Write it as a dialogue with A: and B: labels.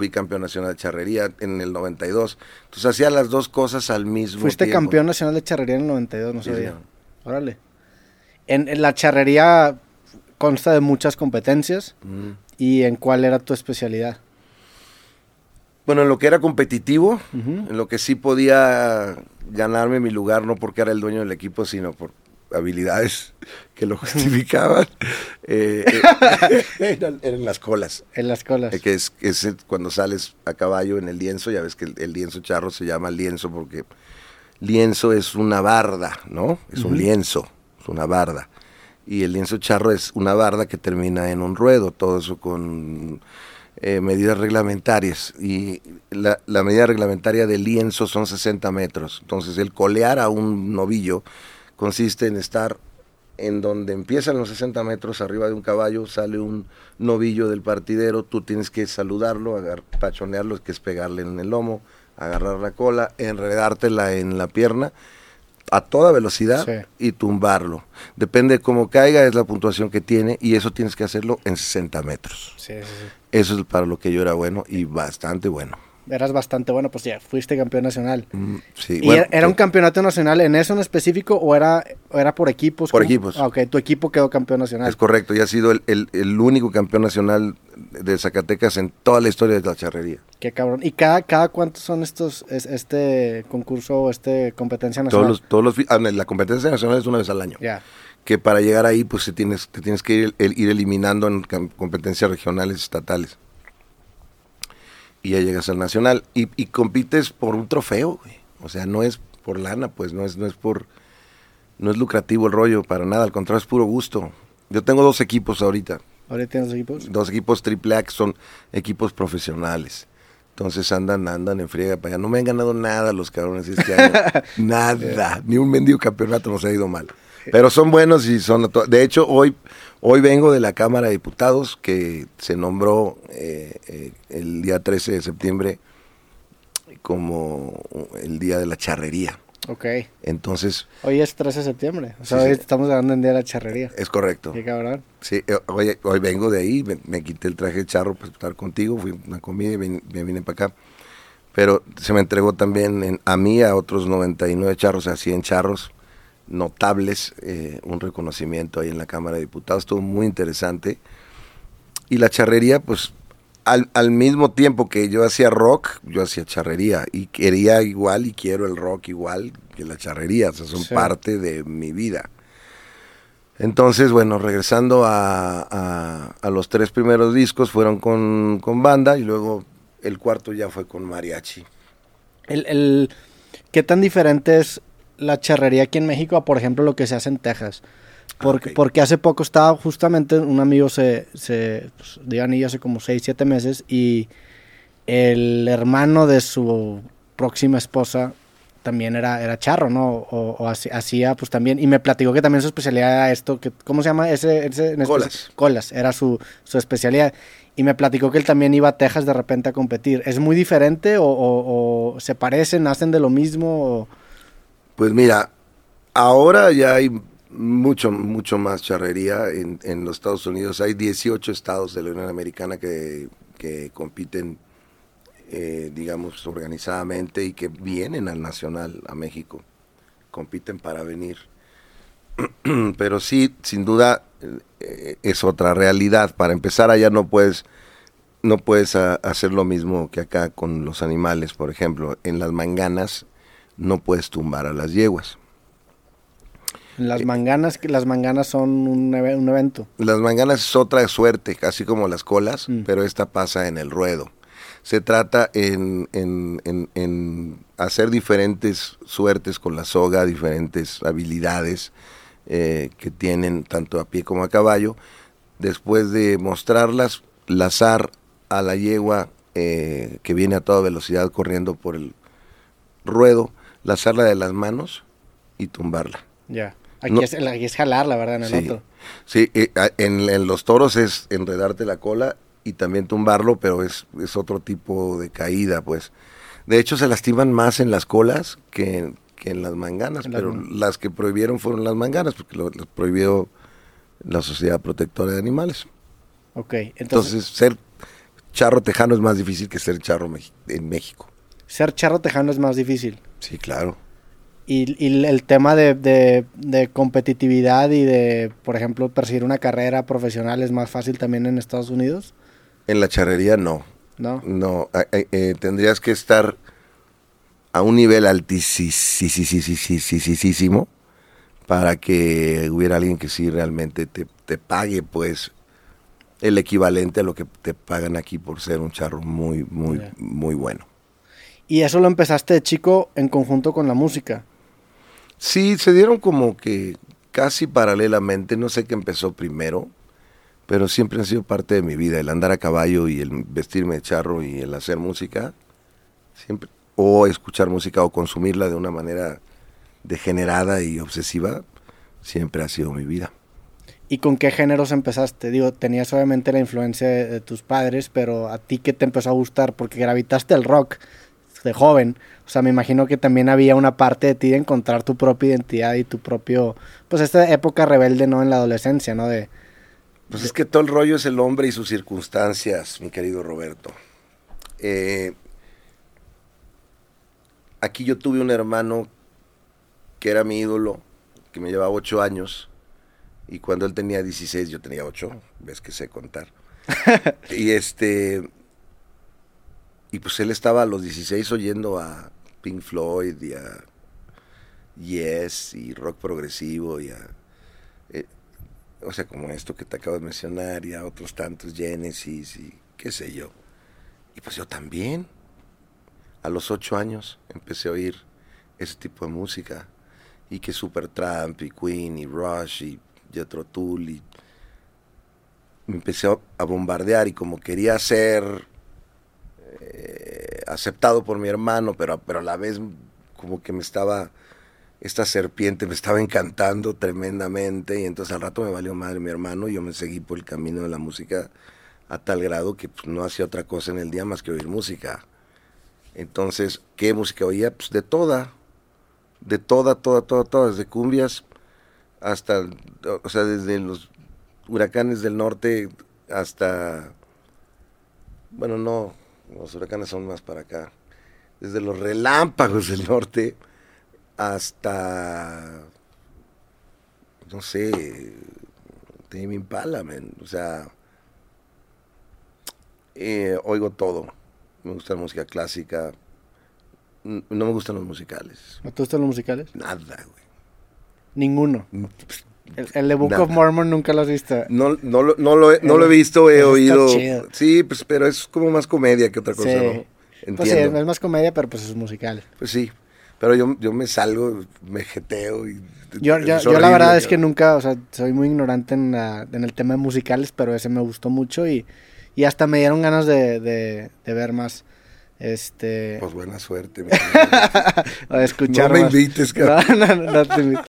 A: fui campeón nacional de charrería en el 92. Entonces hacía las dos cosas al mismo
B: Fuiste
A: tiempo.
B: campeón nacional de charrería en el 92, no
A: Sí,
B: sabía.
A: señor.
B: Órale. En, en la charrería consta de muchas competencias.
A: Mm.
B: ¿Y en cuál era tu especialidad?
A: Bueno, en lo que era competitivo, en lo que sí podía ganarme mi lugar, no porque era el dueño del equipo, sino por habilidades que lo justificaban, eh, eh, eran, eran las colas.
B: En las colas.
A: Eh, que es, es cuando sales a caballo en el lienzo, ya ves que el, el lienzo charro se llama lienzo porque lienzo es una barda, ¿no? Es un lienzo, es una barda. Y el lienzo charro es una barda que termina en un ruedo, todo eso con eh, medidas reglamentarias. Y la, la medida reglamentaria del lienzo son 60 metros. Entonces el colear a un novillo consiste en estar en donde empiezan los 60 metros arriba de un caballo, sale un novillo del partidero, tú tienes que saludarlo, agar- pachonearlo, que es pegarle en el lomo, agarrar la cola, enredártela en la pierna a toda velocidad
B: Sí.
A: y tumbarlo. Depende de cómo caiga, es la puntuación que tiene y eso tienes que hacerlo en 60 metros.
B: Sí, sí, sí.
A: Eso es para lo que yo era bueno y bastante bueno.
B: Eras bastante bueno, pues ya, fuiste campeón nacional.
A: Mm, Sí,
B: ¿Y
A: bueno,
B: era, un
A: sí.
B: campeonato nacional en eso en específico o era, o era por equipos?
A: Por
B: ¿Cómo?
A: equipos.
B: Ah, ok, tu equipo quedó campeón nacional.
A: Es correcto, y ha sido el, el- el único campeón nacional de Zacatecas en toda la historia de la charrería.
B: Qué cabrón. ¿Y cada, cada cuántos son estos, es- este concurso o este competencia
A: Todos
B: nacional?
A: los, todos los, ah, la competencia nacional es una vez al año.
B: Ya.
A: Que para llegar ahí, pues te tienes, te tienes que ir, el- ir eliminando en competencias regionales, estatales. Y ya llegas al nacional. Y, y compites por un trofeo, güey. O sea, no es por lana, pues, no es, no es por. No es lucrativo el rollo, para nada, al contrario, es puro gusto. Yo tengo dos equipos ahorita.
B: ¿Ahorita tienes equipos?
A: dos equipos triple A que son equipos profesionales. Entonces andan, andan en friega para allá. No me han ganado nada los cabrones este año. nada. Ni un mendigo campeonato nos ha ido mal. Pero son buenos y son... De hecho, hoy, hoy vengo de la Cámara de Diputados que se nombró eh, eh, el día 13 de septiembre como el día de la charrería.
B: Ok.
A: Entonces,
B: Hoy es 13 de septiembre. O sea,
A: Sí,
B: hoy
A: sí.
B: estamos hablando en día de la charrería.
A: es correcto.
B: Qué cabrón.
A: Sí, eh, hoy, hoy vengo de ahí, me, me quité el traje de charro para estar contigo, fui a una comida y vin- me vine para acá. Pero se me entregó también en- a mí, a otros 99 charros, a 100 charros notables, eh, un reconocimiento ahí en la Cámara de Diputados, estuvo muy interesante. Y la charrería, pues al, al mismo tiempo que yo hacía rock, yo hacía charrería y quería igual y quiero el rock igual que la charrería, o sea, son
B: Sí.
A: parte de mi vida. Entonces, bueno, regresando a, a- a los tres primeros discos, fueron con, con banda y luego el cuarto ya fue con mariachi.
B: El, el- ¿Qué tan diferente es la charrería aquí en México a, por ejemplo, lo que se hace en Texas? Porque,
A: ok.
B: porque hace poco estaba justamente un amigo, se, se pues, dio anillo hace como 6, 7 meses y el hermano de su próxima esposa también era, era charro, ¿no? O, o hacía pues también, y me platicó que también su especialidad era esto, que, ¿cómo se llama? Ese,
A: Colas.
B: Colas, era su, su especialidad. Y me platicó que él también iba a Texas de repente a competir. ¿Es muy diferente o, o- o se parecen, hacen de lo mismo? o-
A: Pues mira, ahora ya hay mucho, mucho más charrería en, los Estados Unidos. Hay 18 estados de la Unión Americana que, que compiten, eh, digamos, organizadamente y que vienen al Nacional, a México. Compiten para venir. Pero sí, sin duda, eh, es otra realidad. Para empezar, allá no puedes, no puedes ah, hacer lo mismo que acá con los animales. Por ejemplo, en las manganas no puedes tumbar a las yeguas.
B: Las manganas, que las manganas son un, un evento.
A: Las manganas es otra suerte, casi como las colas,
B: Mm.
A: pero esta pasa en el ruedo. Se trata en, en- en- en hacer diferentes suertes con la soga, diferentes habilidades eh, que tienen tanto a pie como a caballo. Después de mostrarlas, lazar a la yegua eh, que viene a toda velocidad corriendo por el ruedo, lazarla de las manos y tumbarla.
B: Ya. Aquí,
A: No.
B: es, aquí es jalar, la verdad, en el
A: Sí,
B: otro.
A: sí eh, en, en los toros es enredarte la cola y también tumbarlo, pero es, es otro tipo de caída, pues. De hecho, se lastiman más en las colas que, que en las manganas,
B: En
A: pero las que prohibieron fueron las manganas, porque lo, prohibió la Sociedad Protectora de Animales.
B: Ok. Entonces,
A: Entonces, ser charro tejano es más difícil que ser charro en México.
B: Ser charro tejano es más difícil.
A: Sí, claro.
B: Y, y el tema de, de- de competitividad y de, por ejemplo, perseguir una carrera profesional es más fácil también en Estados Unidos,
A: En la charrería no.
B: ¿no?
A: No, a- a- eh, tendrías que estar a un nivel altísimo para que hubiera alguien que sí realmente te, te pague, pues, el equivalente a lo que te pagan aquí por ser un charro muy, muy, muy bueno.
B: Y eso lo empezaste de chico en conjunto con la música.
A: Sí, se dieron como que casi paralelamente, no sé qué empezó primero, pero siempre han sido parte de mi vida, el andar a caballo y el vestirme de charro y el hacer música, siempre, o escuchar música o consumirla de una manera degenerada y obsesiva, siempre ha sido mi vida.
B: ¿Y con qué géneros empezaste? Digo, tenías obviamente la influencia de, de tus padres, pero a ti qué te empezó a gustar porque gravitaste al rock de joven. O sea, me imagino que también había una parte de ti de encontrar tu propia identidad y tu propio, pues esta época rebelde, ¿no? En la adolescencia, ¿no? De,
A: Pues es que todo el rollo es el hombre y sus circunstancias, mi querido Roberto. Eh, aquí yo tuve un hermano que era mi ídolo, que me llevaba ocho años, y cuando él tenía 16 yo tenía ocho, ves que sé contar. y este, y pues él estaba a los 16 oyendo a Pink Floyd y a Yes y rock progresivo y a eh, o sea, como esto que te acabo de mencionar, y a otros tantos, Genesis y qué sé yo. Y pues yo también, a los ocho años, empecé a oír ese tipo de música. Y que Supertramp, y Queen, y Rush, y Jethro Tull, y me empecé a, bombardear, y como quería ser eh, aceptado por mi hermano, pero, pero a la vez como que me estaba esta serpiente me estaba encantando tremendamente y entonces al rato me valió madre mi hermano y yo me seguí por el camino de la música a tal grado que pues, no hacía otra cosa en el día más que oír música. Entonces, ¿qué música oía? Pues de toda, de toda, toda, toda, toda, desde cumbias hasta, o sea, desde los huracanes del norte hasta, bueno, no, los huracanes son más para acá, desde los relámpagos del norte hasta, no sé, Tame Impala, man. o sea, eh, oigo todo. Me gusta la música clásica. No me gustan los musicales.
B: ¿No te gustan los musicales?
A: Nada, güey.
B: Ninguno. El, el de Book
A: Nada.
B: of Mormon nunca lo has visto.
A: No, no, lo, no, lo he, no lo he visto, he
B: Eso está
A: oído.
B: chido.
A: Sí, pues, pero es como más comedia que otra cosa,
B: Sí.
A: ¿no?
B: Pues sí, es más comedia, pero pues es musical.
A: Pues sí, pero yo, yo me salgo, me jeteo y...
B: Yo, yo, yo la verdad es que nunca, o sea, soy muy ignorante en, la- en el tema de musicales, pero ese me gustó mucho y, y hasta me dieron ganas de, de, de ver más, este,
A: Pues buena suerte. mi
B: o escuchar
A: No me
B: más.
A: invites, cabrón.
B: No, no, no, no te invito.